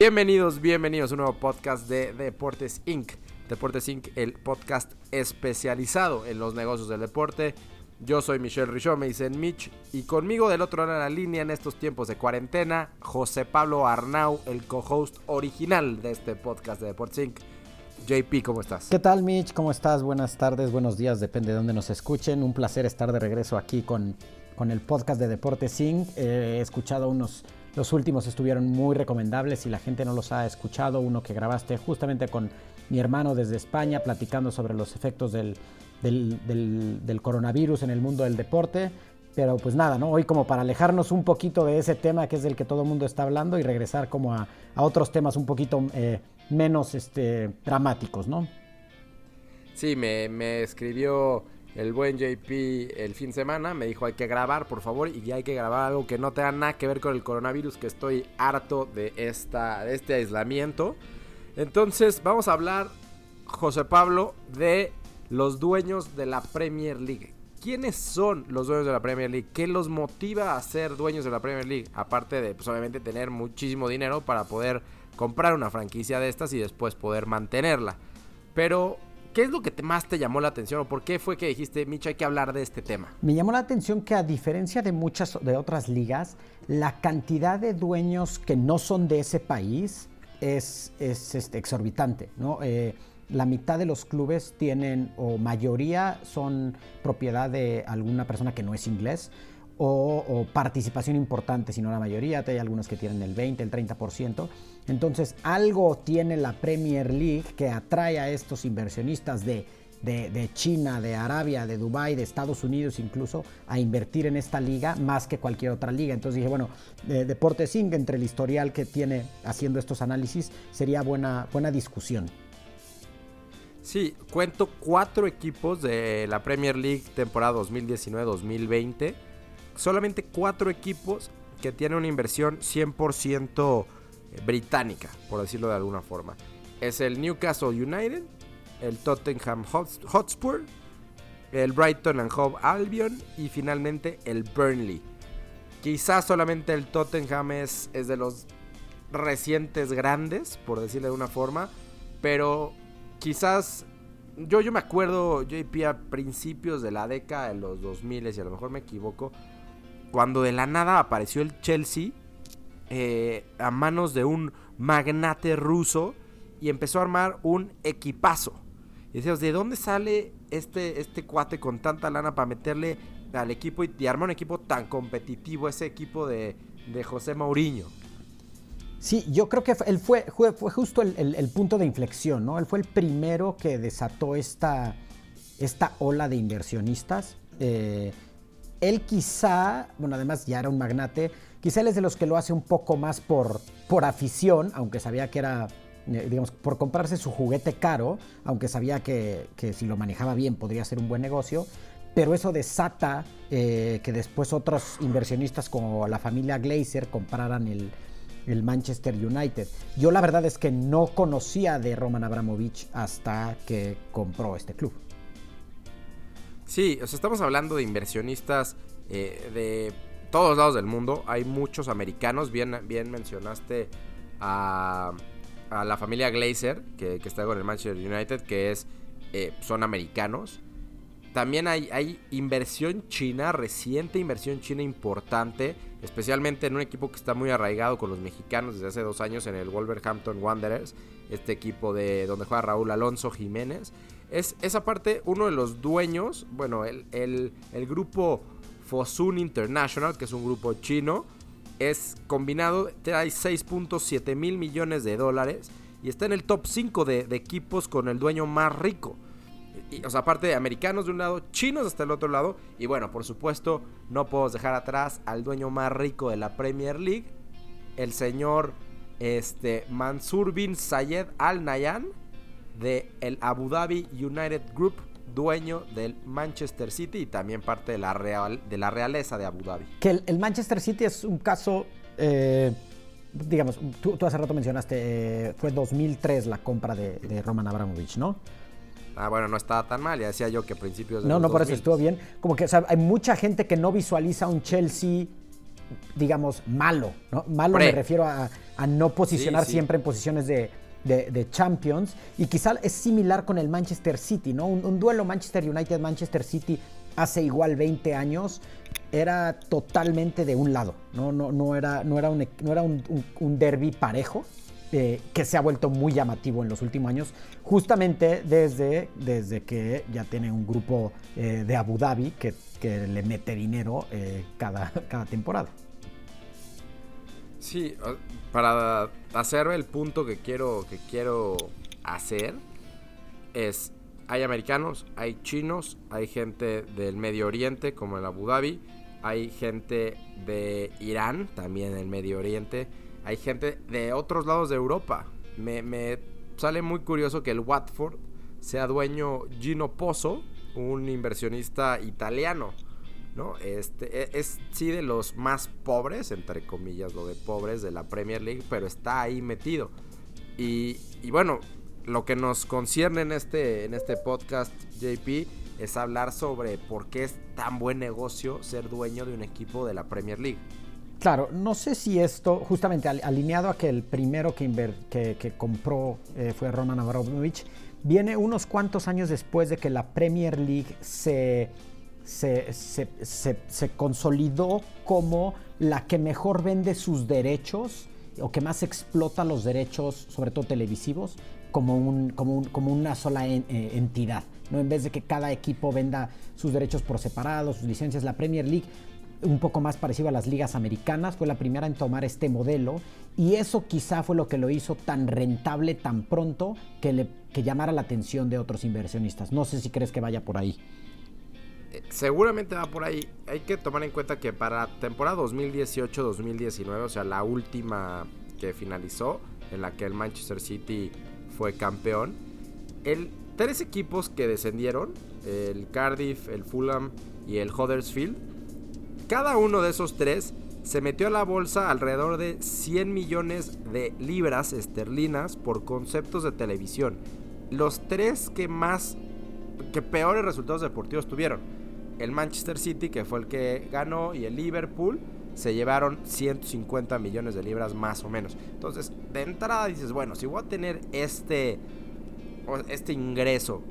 Bienvenidos, bienvenidos a un nuevo podcast de Deportes Inc. Deportes Inc., el podcast especializado en los negocios del deporte. Yo soy Michelle Richaud, me dicen Mitch, y conmigo del otro lado de la línea en estos tiempos de cuarentena, José Pablo Arnau, el co-host original de este podcast de Deportes Inc. JP, ¿cómo estás? ¿Qué tal, Mitch? ¿Cómo estás? Buenas tardes, buenos días, depende de dónde nos escuchen. Un placer estar de regreso aquí con, con el podcast de Deportes Inc. he escuchado unos los últimos estuvieron muy recomendables. Si la gente no los ha escuchado, uno que grabaste justamente con mi hermano desde España, platicando sobre los efectos del, coronavirus en el mundo del deporte. Pero pues nada, ¿no? Hoy como para alejarnos un poquito de ese tema que es del que todo el mundo está hablando y regresar como a, otros temas un poquito eh, menos este, dramáticos, ¿no? Sí, me escribió el buen JP el fin de semana. Me dijo hay que grabar, por favor, y hay que grabar algo que no tenga nada que ver con el coronavirus, que estoy harto de, esta, de este aislamiento. Entonces vamos a hablar, José Pablo, de los dueños de la Premier League. ¿Quiénes son los dueños de la Premier League? ¿Qué los motiva a ser dueños de la Premier League? Aparte de, pues obviamente, tener muchísimo dinero para poder comprar una franquicia de estas y después poder mantenerla. Pero ¿Qué es lo que más te llamó la atención o por qué fue que dijiste, Micho, hay que hablar de este tema? Me llamó la atención que a diferencia de muchas de otras ligas, la cantidad de dueños que no son de ese país es, es este, exorbitante, ¿no? Eh, la mitad de los clubes tienen, o mayoría son propiedad de alguna persona que no es inglés, o, participación importante, sino la mayoría, hay algunos que tienen el 20, el 30%. Entonces, algo tiene la Premier League que atrae a estos inversionistas de, de, China, de Arabia, de Dubái, de Estados Unidos incluso, a invertir en esta liga más que cualquier otra liga. Entonces dije, bueno, de Deportes Inc., entre el historial que tiene haciendo estos análisis, sería buena, buena discusión. Sí, cuento cuatro equipos de la Premier League temporada 2019-2020 solamente cuatro equipos que tienen una inversión 100% británica, por decirlo de alguna forma. Es el Newcastle United, el Tottenham Hotspur, el Brighton and Hove Albion y finalmente el Burnley. Quizás solamente el Tottenham es, es de los recientes grandes, por decirlo de una forma, pero quizás yo, yo me acuerdo, JP, a principios de la década de los 2000 y a lo mejor me equivoco, cuando de la nada apareció el Chelsea eh, a manos de un magnate ruso y empezó a armar un equipazo. Y decíamos, ¿de dónde sale este, este cuate con tanta lana para meterle al equipo y, armar un equipo tan competitivo, ese equipo de, José Mourinho? Sí, yo creo que él fue, fue, justo el, punto de inflexión, ¿no? Él fue el primero que desató esta, esta ola de inversionistas. Eh, él quizá, bueno, además ya era un magnate, quizá él es de los que lo hace un poco más por, por afición, aunque sabía que era, eh, digamos, por comprarse su juguete caro, aunque sabía que, si lo manejaba bien podría ser un buen negocio, pero eso desata eh, que después otros inversionistas como la familia Glazer compraran el, el Manchester United. Yo la verdad es que no conocía de Roman Abramovich hasta que compró este club. Sí, o sea, estamos hablando de inversionistas eh, de todos lados del mundo. Hay muchos americanos. Bien, bien mencionaste a, la familia Glazer, que, está con el Manchester United, que es eh, son americanos. También hay, hay inversión china, reciente inversión china importante, especialmente en un equipo que está muy arraigado con los mexicanos desde hace dos años en el Wolverhampton Wanderers, este equipo de donde juega Raúl Alonso Jiménez. Es esa parte, uno de los dueños, bueno, el, el, grupo Fosun International, que es un grupo chino, es combinado, trae 6.7 mil millones de dólares y está en el top 5 de, equipos con el dueño más rico. Y, o sea, aparte de americanos de un lado, chinos hasta el otro lado. Y bueno, por supuesto, no podemos dejar atrás al dueño más rico de la Premier League, el señor este, Mansur bin Zayed Al Nayan de el Abu Dhabi United Group, dueño del Manchester City y también parte de la, real, de la realeza de Abu Dhabi. Que el, Manchester City es un caso, eh, digamos, tú, hace rato mencionaste, eh, fue 2003 la compra de, Roman Abramovich, ¿no? Ah, bueno, no estaba tan mal, ya decía yo que a principios de No, no, por eso estuvo bien. Como que hay mucha gente que no visualiza un Chelsea digamos, malo. ¿no? Malo me refiero a, no posicionar siempre en posiciones de, Champions. Y quizá es similar con el Manchester City, ¿no? Un, duelo Manchester United-Manchester City hace igual 20 años era totalmente de un lado, no, no, no era, no era, un, no era un, derby parejo. Eh, que se ha vuelto muy llamativo en los últimos años, justamente desde, desde que ya tiene un grupo eh, de Abu Dhabi que, que le mete dinero eh, cada, cada temporada. Sí, para hacer el punto que quiero, que quiero hacer es, hay americanos, hay chinos, hay gente del Medio Oriente como en Abu Dhabi, hay gente de Irán, también en el Medio Oriente, hay gente de otros lados de Europa. Me, me sale muy curioso que el Watford sea dueño Gino Pozzo, un inversionista italiano. ¿No? Este, e, es, sí de los más pobres, entre comillas, lo de pobres de la Premier League, pero está ahí metido. Y, bueno, lo que nos concierne en este, en este podcast, JP, es hablar sobre por qué es tan buen negocio ser dueño de un equipo de la Premier League. Claro, no sé si esto, justamente alineado a que el primero que, que, compró eh, fue Roman Abramovich, viene unos cuantos años después de que la Premier League se se, consolidó como la que mejor vende sus derechos o que más explota los derechos, sobre todo televisivos, como, un, como, como una sola eh, entidad. ¿no? En vez de que cada equipo venda sus derechos por separado, sus licencias, la Premier League, un poco más parecido a las ligas americanas, fue la primera en tomar este modelo y eso quizá fue lo que lo hizo tan rentable tan pronto que, le, que llamara la atención de otros inversionistas. No sé si crees que vaya por ahí seguramente va por ahí. Hay que tomar en cuenta que para temporada 2018-2019, o sea, la última que finalizó, en la que el Manchester City fue campeón, el tres equipos que descendieron, el Cardiff, el Fulham y el Huddersfield, cada uno de esos tres se metió a la bolsa alrededor de 100 millones de libras esterlinas por conceptos de televisión. Los tres que más, que peores resultados deportivos tuvieron el Manchester City, que fue el que ganó, y el Liverpool se llevaron 150 millones de libras más o menos. Entonces, de entrada dices, bueno, si voy a tener este, este ingreso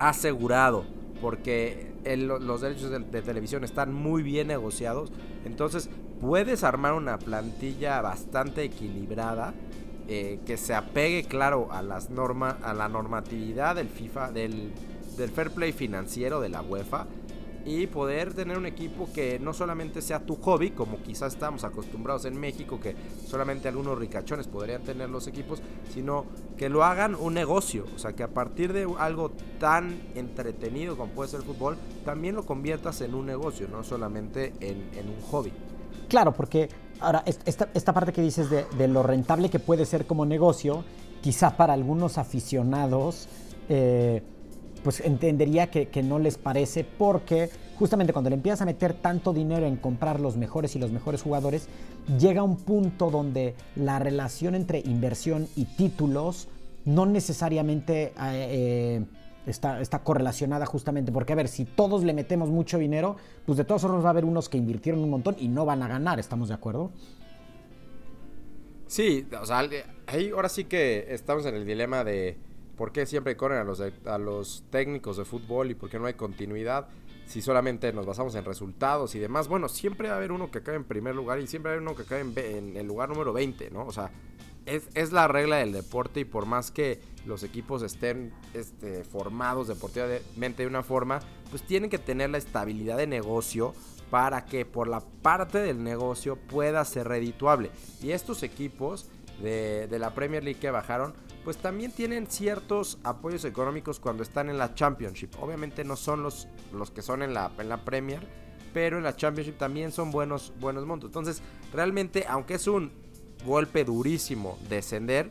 asegurado, porque los derechos de, televisión están muy bien negociados, entonces puedes armar una plantilla bastante equilibrada. Eh, que se apegue claro a las normas a la normatividad del FIFA del, del fair play financiero de la UEFA y poder tener un equipo que no solamente sea tu hobby, como quizás estamos acostumbrados en México, que solamente algunos ricachones podrían tener los equipos, sino que lo hagan un negocio, o sea, que a partir de algo tan entretenido como puede ser el fútbol, también lo conviertas en un negocio, no solamente en, un hobby. Claro, porque ahora, esta, esta parte que dices de, de, lo rentable que puede ser como negocio, quizá para algunos aficionados, eh, pues entendería que, no les parece porque justamente cuando le empiezas a meter tanto dinero en comprar los mejores y los mejores jugadores, llega un punto donde la relación entre inversión y títulos no necesariamente eh, eh, está, está, correlacionada justamente porque, a ver, si todos le metemos mucho dinero, pues de todos formas va a haber unos que invirtieron un montón y no van a ganar, ¿estamos de acuerdo? Sí, o sea, ahí ahora sí que estamos en el dilema de ¿Por qué siempre corren a los, técnicos de fútbol y por qué no hay continuidad? Si solamente nos basamos en resultados y demás. Bueno, siempre va a haber uno que cae en primer lugar y siempre va a haber uno que cae en, el lugar número 20, ¿no? O sea, es, la regla del deporte y por más que los equipos estén este, formados deportivamente de una forma, pues tienen que tener la estabilidad de negocio para que por la parte del negocio pueda ser redituable. Y estos equipos de la Premier League que bajaron, pues también tienen ciertos apoyos económicos cuando están en la Championship. Obviamente no son los, los que son en la, en la Premier, pero en la Championship también son buenos, buenos montos. Entonces, realmente, aunque es un golpe durísimo descender,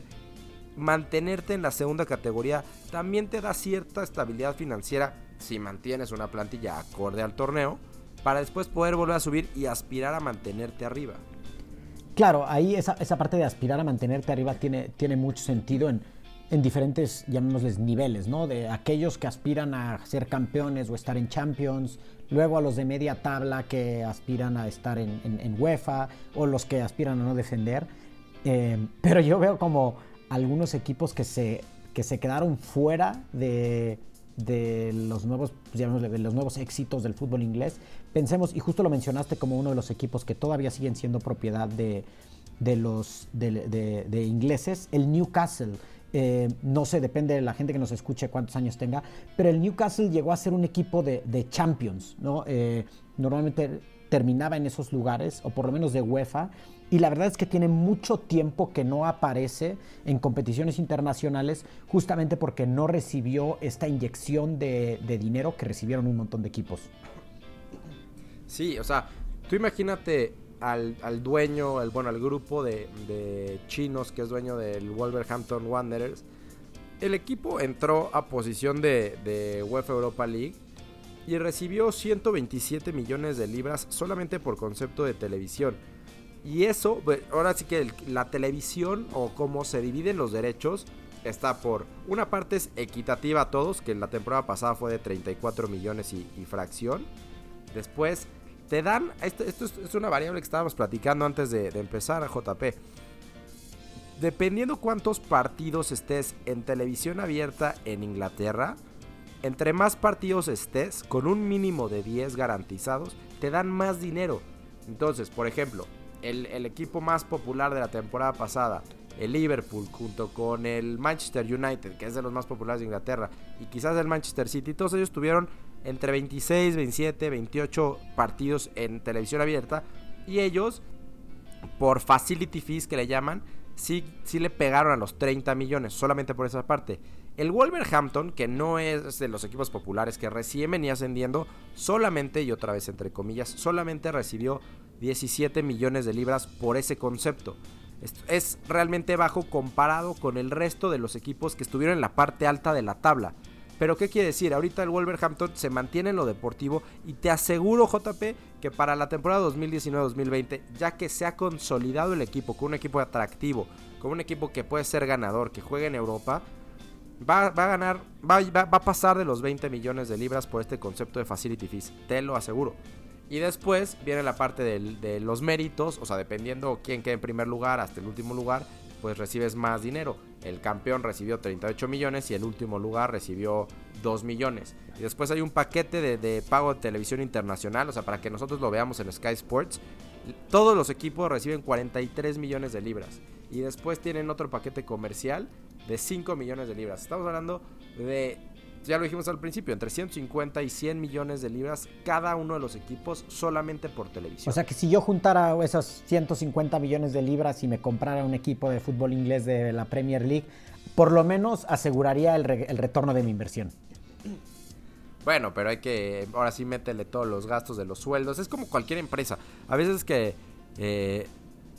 mantenerte en la segunda categoría también te da cierta estabilidad financiera si mantienes una plantilla acorde al torneo, para después poder volver a subir y aspirar a mantenerte arriba. Claro, ahí esa, esa, parte de aspirar a mantenerte arriba tiene, tiene mucho sentido en, en diferentes, llamémosles, niveles, ¿no? De aquellos que aspiran a ser campeones o estar en Champions, luego a los de media tabla que aspiran a estar en, UEFA o los que aspiran a no defender. Eh, pero yo veo como algunos equipos que se, que se quedaron fuera de, de los nuevos, de los nuevos éxitos del fútbol inglés. Pensemos, y justo lo mencionaste como uno de los equipos que todavía siguen siendo propiedad de, de los de, ingleses, el Newcastle. Eh, no sé, depende de la gente que nos escuche cuántos años tenga, pero el Newcastle llegó a ser un equipo de, Champions, ¿no? Eh, normalmente terminaba en esos lugares, o por lo menos de UEFA, y la verdad es que tiene mucho tiempo que no aparece en competiciones internacionales, justamente porque no recibió esta inyección de, dinero que recibieron un montón de equipos. Sí, o sea, tú imagínate al, dueño, el, bueno, al grupo de, chinos que es dueño del Wolverhampton Wanderers. El equipo entró a posición de, de UEFA Europa League y recibió 127 millones de libras solamente por concepto de televisión. Y eso, pues, ahora sí que la televisión o cómo se dividen los derechos está por una parte es equitativa a todos, que la temporada pasada fue de 34 millones y, fracción. Después te dan, esto, es, una variable que estábamos platicando antes de, de empezar JP. Dependiendo cuántos partidos estés en televisión abierta en Inglaterra, entre más partidos estés, con un mínimo de 10 garantizados, te dan más dinero. Entonces, por ejemplo, el, equipo más popular de la temporada pasada, el Liverpool, junto con el Manchester United, que es de los más populares de Inglaterra, y quizás el Manchester City, todos ellos tuvieron entre 26, 27, 28 partidos en televisión abierta, y ellos, por facility fees que le llaman, sí, sí le pegaron a los 30 millones, solamente por esa parte. El Wolverhampton, que no es de los equipos populares, que recién venía ascendiendo, solamente, y otra vez entre comillas, solamente recibió 17 millones de libras por ese concepto. Es realmente bajo comparado con el resto de los equipos que estuvieron en la parte alta de la tabla. Pero ¿qué quiere decir? Ahorita el Wolverhampton se mantiene en lo deportivo y te aseguro, JP, que para la temporada 2019-2020, ya que se ha consolidado el equipo con un equipo atractivo, con un equipo que puede ser ganador, que juegue en Europa, va, a ganar, va, va, a pasar de los 20 millones de libras por este concepto de facility fees, te lo aseguro. Y después viene la parte de los méritos, o sea, dependiendo quién quede en primer lugar hasta el último lugar, pues recibes más dinero. El campeón recibió 38 millones y el último lugar recibió 2 millones. Y después hay un paquete de, pago de televisión internacional, o sea, para que nosotros lo veamos en Sky Sports. Todos los equipos reciben 43 millones de libras. Y después tienen otro paquete comercial de 5 millones de libras. Estamos hablando de ya lo dijimos al principio, entre 150 y 100 millones de libras cada uno de los equipos solamente por televisión. O sea que si yo juntara esos 150 millones de libras y me comprara un equipo de fútbol inglés de la Premier League, por lo menos aseguraría el, retorno de mi inversión. Bueno, pero hay que, ahora sí métele todos los gastos de los sueldos. Es como cualquier empresa. A veces que, eh,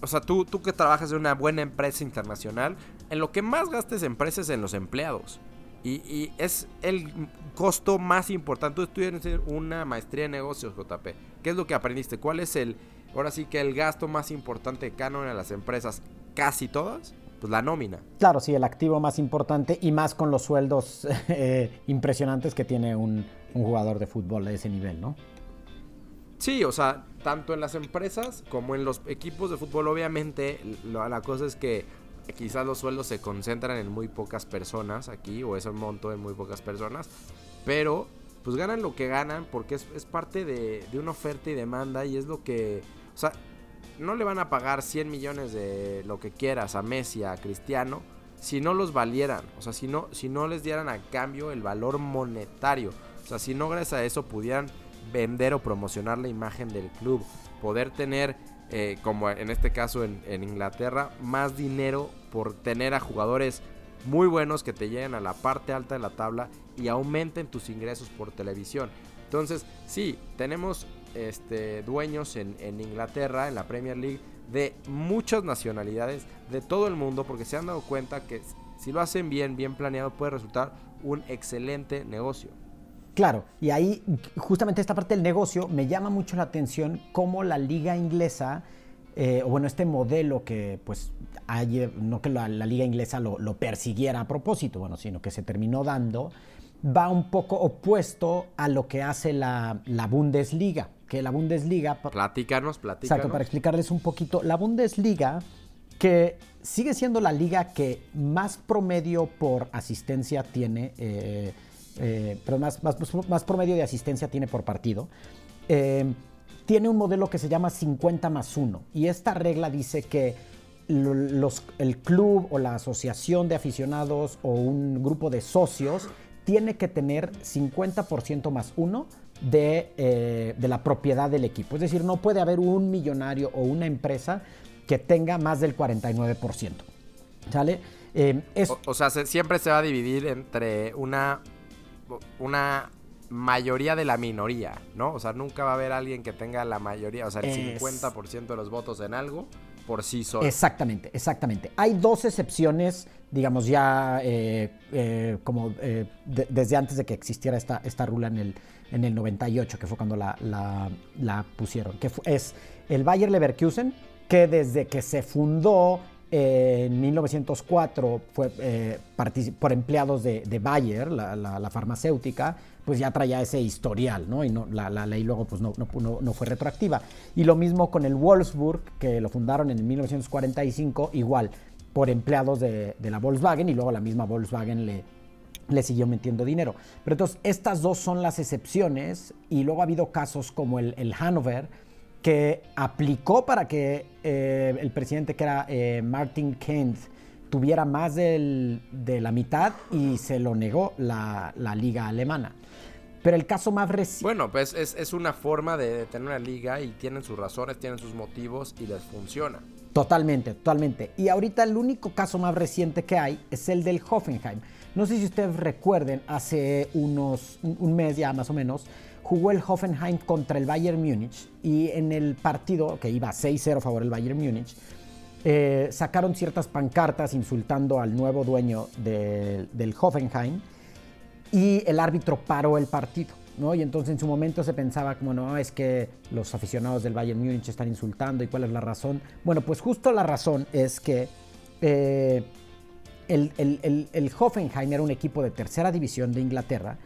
o sea, tú, tú que trabajas en una buena empresa internacional, en lo que más gastes empresas es en los empleados. Y, es el costo más importante. Tú estudias una maestría en negocios, JP. ¿Qué es lo que aprendiste? ¿Cuál es el, ahora sí que el gasto más importante de canon en las empresas? Casi todas. Pues la nómina. Claro, sí, el activo más importante y más con los sueldos eh, impresionantes que tiene un, un jugador de fútbol de ese nivel, ¿no? Sí, o sea, tanto en las empresas como en los equipos de fútbol, obviamente, la cosa es que quizás los sueldos se concentran en muy pocas personas aquí, o es un monto en muy pocas personas, pero pues ganan lo que ganan porque es, parte de, una oferta y demanda y es lo que, o sea, no le van a pagar 100 millones de lo que quieras a Messi, a Cristiano, si no los valieran, o sea, si no, si no les dieran a cambio el valor monetario, o sea, si no gracias a eso pudieran vender o promocionar la imagen del club, poder tener eh, como en este caso en, Inglaterra, más dinero por tener a jugadores muy buenos que te lleguen a la parte alta de la tabla y aumenten tus ingresos por televisión. Entonces, sí, tenemos este, dueños en, en, Inglaterra, en la Premier League, de muchas nacionalidades, de todo el mundo, porque se han dado cuenta que si lo hacen bien, bien planeado, puede resultar un excelente negocio. Claro, y ahí justamente esta parte del negocio me llama mucho la atención cómo la liga inglesa o bueno, este modelo que pues no que la, liga inglesa lo, persiguiera a propósito, bueno, sino que se terminó dando, va un poco opuesto a lo que hace la, Bundesliga, que la Bundesliga... Platícanos, platícanos. Exacto, para explicarles un poquito, la Bundesliga, que sigue siendo la liga que más promedio por asistencia tiene, eh, eh, pero más, más, promedio de asistencia tiene por partido, eh, tiene un modelo que se llama 50 más 1, y esta regla dice que el club o la asociación de aficionados o un grupo de socios tiene que tener 50% más uno eh, de, la propiedad del equipo. Es decir, no puede haber un millonario o una empresa que tenga más del 49%. ¿Sale? Eh, o, sea, siempre se va a dividir entre una, una mayoría de la minoría, ¿no? O sea, nunca va a haber alguien que tenga la mayoría, o sea, el 50% de los votos en algo por sí solo. Exactamente, exactamente. Hay dos excepciones, digamos, ya eh, eh, como eh, desde antes de que existiera esta, esta rula en el, en el 98, que fue cuando la, la, pusieron, que es el Bayer Leverkusen, que desde que se fundó en 1904 fue por empleados de, Bayer, la farmacéutica, pues ya traía ese historial, ¿no? Y no, la, ley luego pues no, no, no, fue retroactiva. Y lo mismo con el Wolfsburg, que lo fundaron en 1945, igual, por empleados de, la Volkswagen, y luego la misma Volkswagen le, le siguió metiendo dinero. Pero entonces, estas dos son las excepciones, y luego ha habido casos como el, el Hanover, que aplicó para que eh, el presidente que era eh, Martin Keynes tuviera más de la mitad y se lo negó la, la liga alemana. Pero el caso más reciente... Bueno, pues es, una forma de tener una liga y tienen sus razones, tienen sus motivos y les funciona. Totalmente, totalmente. Y ahorita el único caso más reciente que hay es el del Hoffenheim. No sé si ustedes recuerden, hace unos un mes ya más o menos, jugó el Hoffenheim contra el Bayern Múnich y en el partido, que iba 6-0 a favor del Bayern Múnich, eh, sacaron ciertas pancartas insultando al nuevo dueño del Hoffenheim y el árbitro paró el partido. ¿no? Y entonces en su momento se pensaba como, no, es que los aficionados del Bayern Múnich están insultando y cuál es la razón. Bueno, pues justo la razón es que eh, el, el, Hoffenheim era un equipo de tercera división de Inglaterra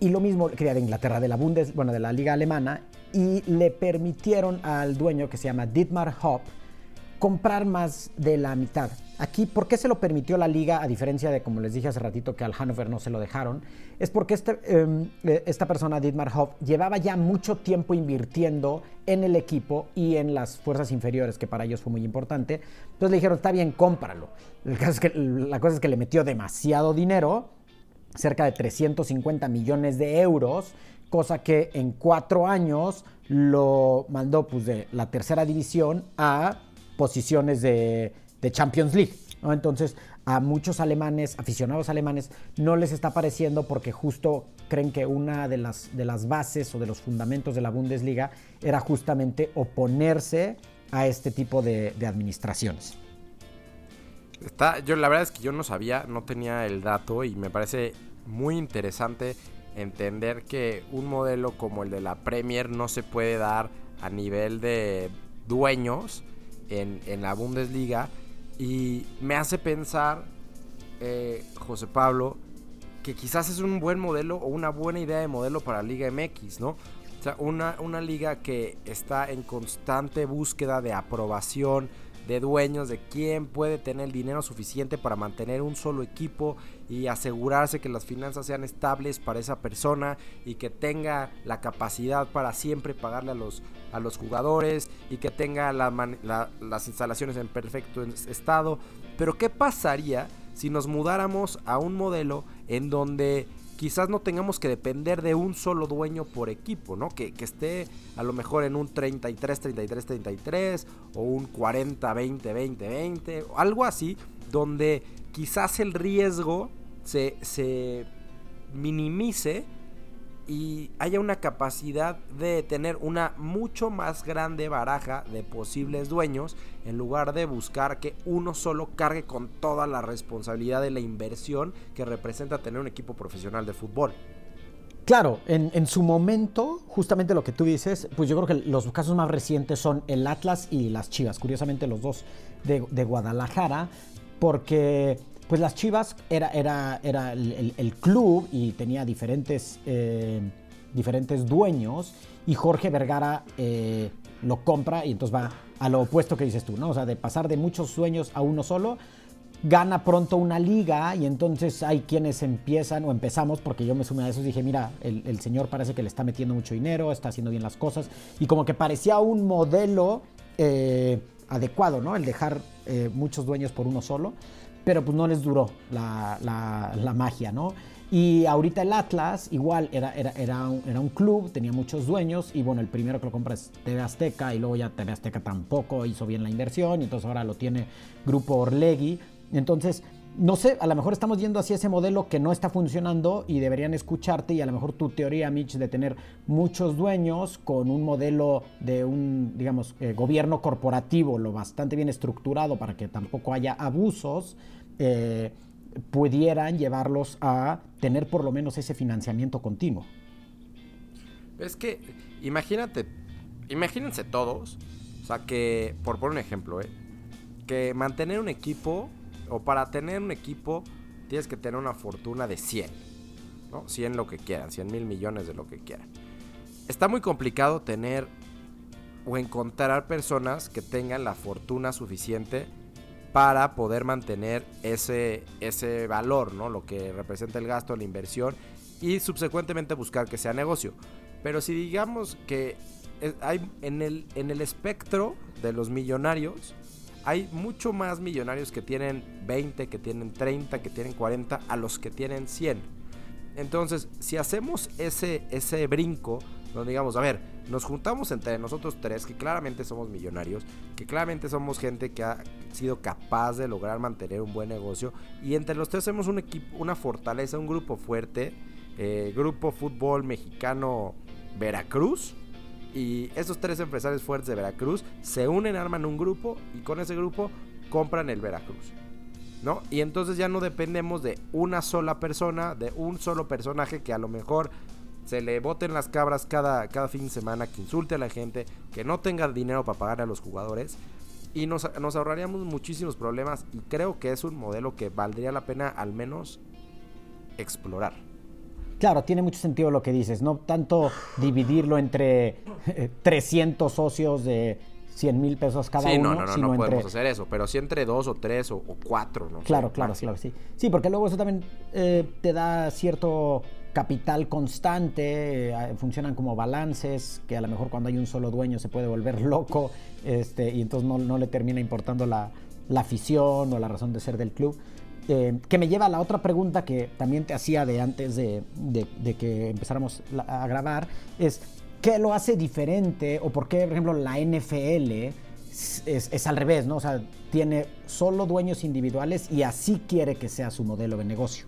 y lo mismo quería de Inglaterra, de la Bundes, bueno, de la liga alemana y le permitieron al dueño que se llama Dietmar Hopp comprar más de la mitad. Aquí, ¿por qué se lo permitió la liga, a diferencia de, como les dije hace ratito, que al Hannover no se lo dejaron? Es porque este, em, eh, esta persona, Dietmar Hopp, llevaba ya mucho tiempo invirtiendo en el equipo y en las fuerzas inferiores, que para ellos fue muy importante. Entonces le dijeron, está bien, cómpralo. La cosa es que le metió demasiado dinero, cerca de 350 millones de euros, cosa que en cuatro años lo mandó pues, de la tercera división a posiciones de, Champions League. Entonces, a muchos alemanes, aficionados alemanes, no les está pareciendo porque justo creen que una de las, de las bases o de los fundamentos de la Bundesliga era justamente oponerse a este tipo de, administraciones. Está, yo la verdad es que yo no sabía, no tenía el dato y me parece muy interesante entender que un modelo como el de la Premier no se puede dar a nivel de dueños, en, la Bundesliga y me hace pensar, eh, José Pablo, que quizás es un buen modelo o una buena idea de modelo para Liga MX, ¿no? O sea, una, una liga que está en constante búsqueda de aprobación, de dueños, de quién puede tener el dinero suficiente para mantener un solo equipo y asegurarse que las finanzas sean estables para esa persona y que tenga la capacidad para siempre pagarle a los, a los jugadores y que tenga las instalaciones en perfecto estado. Pero ¿qué pasaría si nos mudáramos a un modelo en donde quizás no tengamos que depender de un solo dueño por equipo, ¿no? Que, esté a lo mejor en un 33, 33, 33 o un 40, 20, 20, 20, o algo así, donde quizás el riesgo se, se minimice y haya una capacidad de tener una mucho más grande baraja de posibles dueños en lugar de buscar que uno solo cargue con toda la responsabilidad de la inversión que representa tener un equipo profesional de fútbol. Claro, en, su momento, justamente lo que tú dices, pues yo creo que los casos más recientes son el Atlas y las Chivas, curiosamente los dos de, Guadalajara, porque pues las Chivas era, era, era el, club y tenía diferentes, eh, diferentes dueños y Jorge Vergara eh, lo compra y entonces va a lo opuesto que dices tú, ¿no? O sea, de pasar de muchos sueños a uno solo gana pronto una liga y entonces hay quienes empiezan o empezamos, porque yo me sumé a eso y dije, mira, el, señor parece que le está metiendo mucho dinero, está haciendo bien las cosas y como que parecía un modelo eh, adecuado, ¿no? El dejar muchos dueños por uno solo, pero pues no les duró la, la, magia, ¿no? Y ahorita el Atlas igual era, era, era, un, era, un, club, tenía muchos dueños y bueno, el primero que lo compra es TV Azteca y luego ya TV Azteca tampoco hizo bien la inversión y entonces ahora lo tiene Grupo Orlegui. Entonces, no sé, a lo mejor estamos yendo hacia ese modelo que no está funcionando y deberían escucharte y a lo mejor tu teoría, Mitch, de tener muchos dueños con un modelo de un, digamos, eh, gobierno corporativo lo bastante bien estructurado para que tampoco haya abusos, eh, pudieran llevarlos a tener por lo menos ese financiamiento continuo. Es que, imagínate, imagínense todos, o sea que, por poner un ejemplo, ¿eh? que mantener un equipo o para tener un equipo tienes que tener una fortuna de 100. ¿no? 100 lo que quieran, 100 mil millones de lo que quieran. Está muy complicado tener o encontrar personas que tengan la fortuna suficiente para poder mantener ese, ese valor, ¿no? Lo que representa el gasto, la inversión y subsecuentemente buscar que sea negocio. Pero si digamos que hay en el, en el espectro de los millonarios, hay mucho más millonarios que tienen 20, que tienen 30, que tienen 40, a los que tienen 100. Entonces, si hacemos ese, ese brinco, donde digamos, a ver, nos juntamos entre nosotros tres, que claramente somos millonarios, que claramente somos gente que ha sido capaz de lograr mantener un buen negocio, y entre los tres hacemos un equipo, una fortaleza, un grupo fuerte, eh, Grupo Fútbol Mexicano Veracruz, y esos tres empresarios fuertes de Veracruz se unen, arman un grupo y con ese grupo compran el Veracruz. ¿No? Y entonces ya no dependemos de una sola persona, de un solo personaje que a lo mejor se le boten las cabras cada, cada fin de semana, que insulte a la gente, que no tenga dinero para pagar a los jugadores. Y nos, nos ahorraríamos muchísimos problemas y creo que es un modelo que valdría la pena al menos explorar. Claro, tiene mucho sentido lo que dices, no tanto dividirlo entre 300 eh, socios de 100 mil pesos cada sí, uno. No, no, no, no podemos hacer eso, pero sí entre dos o tres o, cuatro, ¿no? Claro, claro, claro, sí. Sí, porque luego eso también eh, te da cierto capital constante, eh, funcionan como balances, que a lo mejor cuando hay un solo dueño se puede volver loco, este, y entonces no, no le termina importando la, la afición o la razón de ser del club. Eh, que me lleva a la otra pregunta que también te hacía de antes de, que empezáramos a grabar, es ¿qué lo hace diferente o por qué, por ejemplo, la NFL es, al revés, ¿no? O sea, tiene solo dueños individuales y así quiere que sea su modelo de negocio.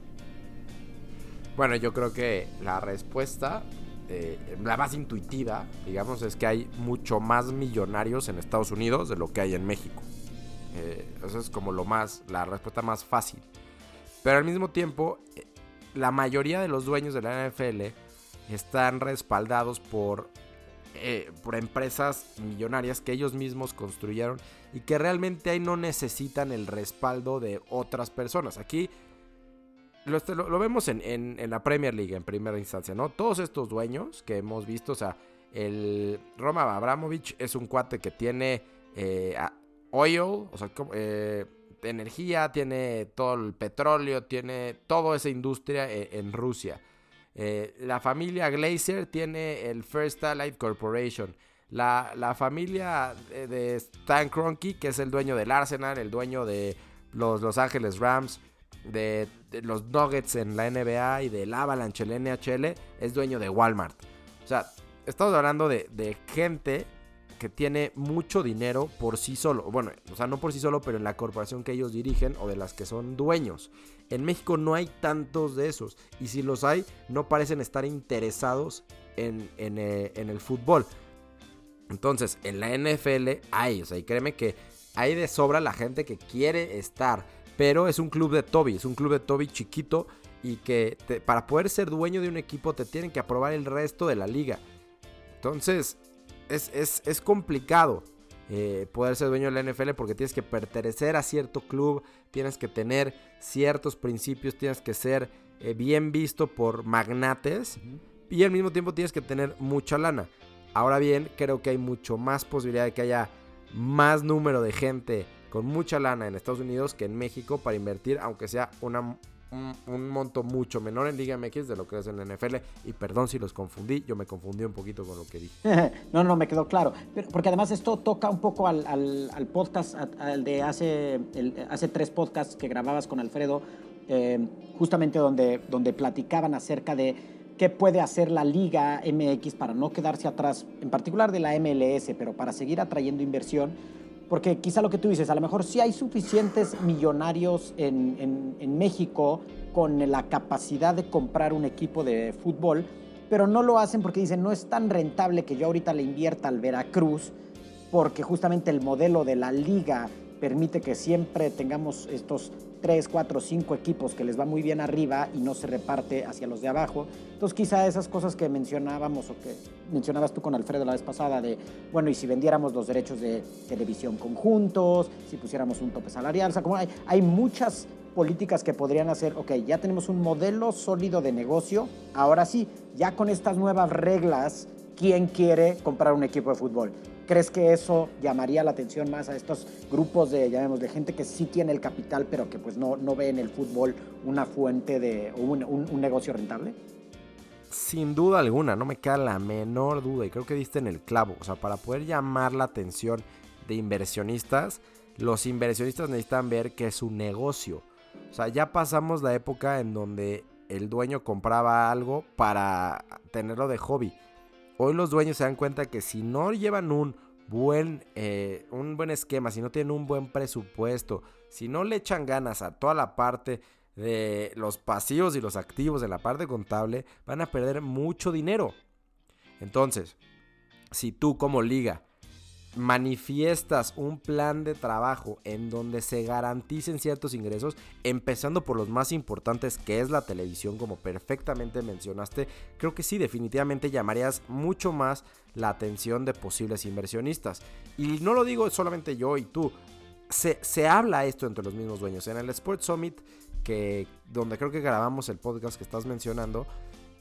Bueno, yo creo que la respuesta, eh, la más intuitiva, digamos, es que hay mucho más millonarios en Estados Unidos de lo que hay en México. Eh, eso es como lo más, la respuesta más fácil. Pero al mismo tiempo, eh, la mayoría de los dueños de la NFL están respaldados por, eh, por empresas millonarias que ellos mismos construyeron y que realmente ahí no necesitan el respaldo de otras personas. Aquí lo, lo, vemos en, en, la Premier League en primera instancia, ¿no? Todos estos dueños que hemos visto, o sea, el Roma Abramovich es un cuate que tiene oil, o sea, eh, energía, tiene todo el petróleo, tiene toda esa industria eh, en, Rusia. Eh, la familia Glazer tiene el First Allied Corporation. La, la familia de Stan Kroenke, que es el dueño del Arsenal, el dueño de los Los Ángeles Rams, de, los Nuggets en la NBA y del Avalanche en la NHL, es dueño de Walmart. O sea, estamos hablando de, de gente que tiene mucho dinero por sí solo. Bueno, o sea, no por sí solo, pero en la corporación que ellos dirigen o de las que son dueños. En México no hay tantos de esos. Y si los hay, no parecen estar interesados en, eh, el fútbol. Entonces, en la NFL hay, o sea, y créeme que hay de sobra la gente que quiere estar. Pero es un club de Toby, es un club de Toby chiquito y que para poder ser dueño de un equipo te tienen que aprobar el resto de la liga. Entonces, es, complicado eh, poder ser dueño de la NFL porque tienes que pertenecer a cierto club, tienes que tener ciertos principios, tienes que ser eh, bien visto por magnates y al mismo tiempo tienes que tener mucha lana. Ahora bien, creo que hay mucho más posibilidad de que haya más número de gente con mucha lana en Estados Unidos que en México para invertir, aunque sea una un, monto mucho menor en Liga MX de lo que es en la NFL. Y perdón si los confundí, yo me confundí un poquito con lo que dije. no, no, me quedó claro. porque además esto toca un poco al, podcast, al de hace, hace tres podcasts que grababas con Alfredo, eh, justamente donde, donde platicaban acerca de qué puede hacer la Liga MX para no quedarse atrás, en particular de la MLS, pero para seguir atrayendo inversión porque quizá lo que tú dices, a lo mejor sí hay suficientes millonarios en, México con la capacidad de comprar un equipo de fútbol, pero no lo hacen porque dicen, no es tan rentable que yo ahorita le invierta al Veracruz, porque justamente el modelo de la liga permite que siempre tengamos estos 3, 4, 5 equipos que les va muy bien arriba y no se reparte hacia los de abajo. Entonces quizá esas cosas que mencionábamos o que mencionabas tú con Alfredo la vez pasada de, bueno, y si vendiéramos los derechos de televisión conjuntos, si pusiéramos un tope salarial, o sea, como hay, hay muchas políticas que podrían hacer, ok, ya tenemos un modelo sólido de negocio, ahora sí, ya con estas nuevas reglas, ¿quién quiere comprar un equipo de fútbol? ¿Crees que eso llamaría la atención más a estos grupos de, de gente que sí tiene el capital, pero que pues no, no ve en el fútbol una fuente de un, un, negocio rentable? Sin duda alguna, no me queda la menor duda y creo que diste en el clavo. O sea, para poder llamar la atención de inversionistas, los inversionistas necesitan ver que es un negocio. O sea, ya pasamos la época en donde el dueño compraba algo para tenerlo de hobby. Hoy los dueños se dan cuenta que si no llevan un buen, eh, un buen esquema, si no tienen un buen presupuesto, si no le echan ganas a toda la parte de los pasivos y los activos de la parte contable, van a perder mucho dinero. Entonces, si tú como liga manifiestas un plan de trabajo en donde se garanticen ciertos ingresos, empezando por los más importantes que es la televisión, como perfectamente mencionaste, creo que sí, definitivamente llamarías mucho más la atención de posibles inversionistas. Y no lo digo solamente yo y tú, se, se habla esto entre los mismos dueños. En el Sports Summit, que, donde creo que grabamos el podcast que estás mencionando,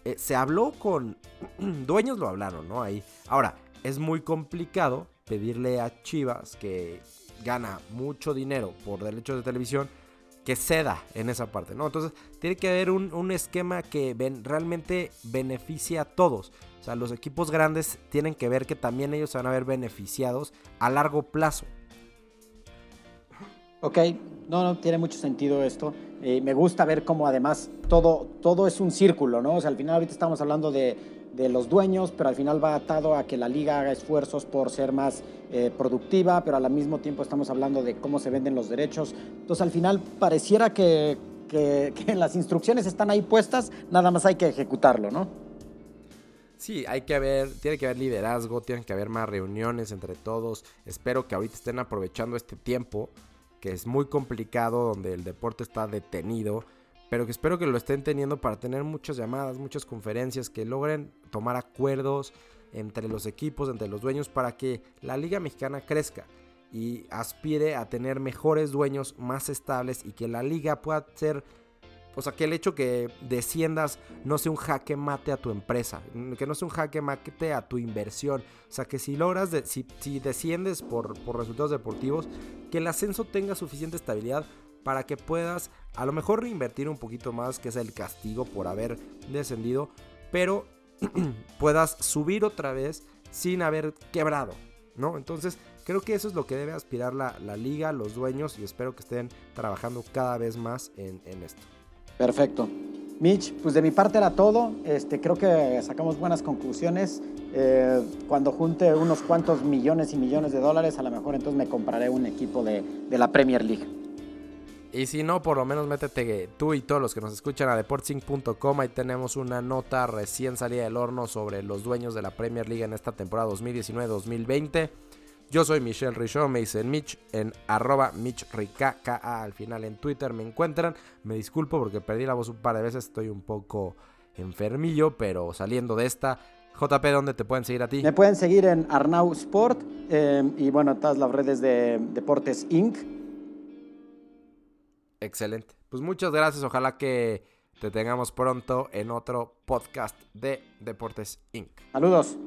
eh, se habló con dueños, lo hablaron, ¿no? Ahí. Ahora, es muy complicado pedirle a Chivas, que gana mucho dinero por derechos de televisión, que ceda en esa parte, ¿no? Entonces, tiene que haber un, esquema que realmente beneficie a todos. O sea, los equipos grandes tienen que ver que también ellos se van a ver beneficiados a largo plazo. Ok, no, no, tiene mucho sentido esto. Eh, me gusta ver cómo además todo, todo es un círculo, ¿no? O sea, al final ahorita estamos hablando de de los dueños, pero al final va atado a que la liga haga esfuerzos por ser más eh, productiva, pero al mismo tiempo estamos hablando de cómo se venden los derechos. Entonces al final pareciera que, que, las instrucciones están ahí puestas, nada más hay que ejecutarlo, ¿no? Sí, hay que haber, tiene que haber liderazgo, tienen que haber más reuniones entre todos. Espero que ahorita estén aprovechando este tiempo, que es muy complicado, donde el deporte está detenido pero que espero que lo estén teniendo para tener muchas llamadas, muchas conferencias, que logren tomar acuerdos entre los equipos, entre los dueños, para que la Liga Mexicana crezca y aspire a tener mejores dueños más estables y que la liga pueda ser, o sea, que el hecho que desciendas no sea un jaque mate a tu empresa, que no sea un jaque mate a tu inversión, o sea, que si logras, si, si, desciendes por, por resultados deportivos, que el ascenso tenga suficiente estabilidad para que puedas a lo mejor reinvertir un poquito más, que es el castigo por haber descendido, pero puedas subir otra vez sin haber quebrado, ¿no? Entonces, creo que eso es lo que debe aspirar la, liga, los dueños, y espero que estén trabajando cada vez más en, esto. Perfecto. Mitch, pues de mi parte era todo. Este, creo que sacamos buenas conclusiones. Eh, cuando junte unos cuantos millones y millones de dólares, a lo mejor entonces me compraré un equipo de, de la Premier League. Y si no, por lo menos métete tú y todos los que nos escuchan a deportsing.com. Ahí tenemos una nota recién salida del horno sobre los dueños de la Premier League en esta temporada 2019-2020. Yo soy Michelle Richaud, me dicen Mitch en arroba MitchRica, al final en Twitter me encuentran. Me disculpo porque perdí la voz un par de veces, estoy un poco enfermillo, pero saliendo de esta. JP, ¿dónde te pueden seguir a ti? Me pueden seguir en Arnau Sport eh, y bueno, todas las redes de Deportes Inc. Excelente. Pues muchas gracias, ojalá que te tengamos pronto en otro podcast de Deportes Inc. Saludos.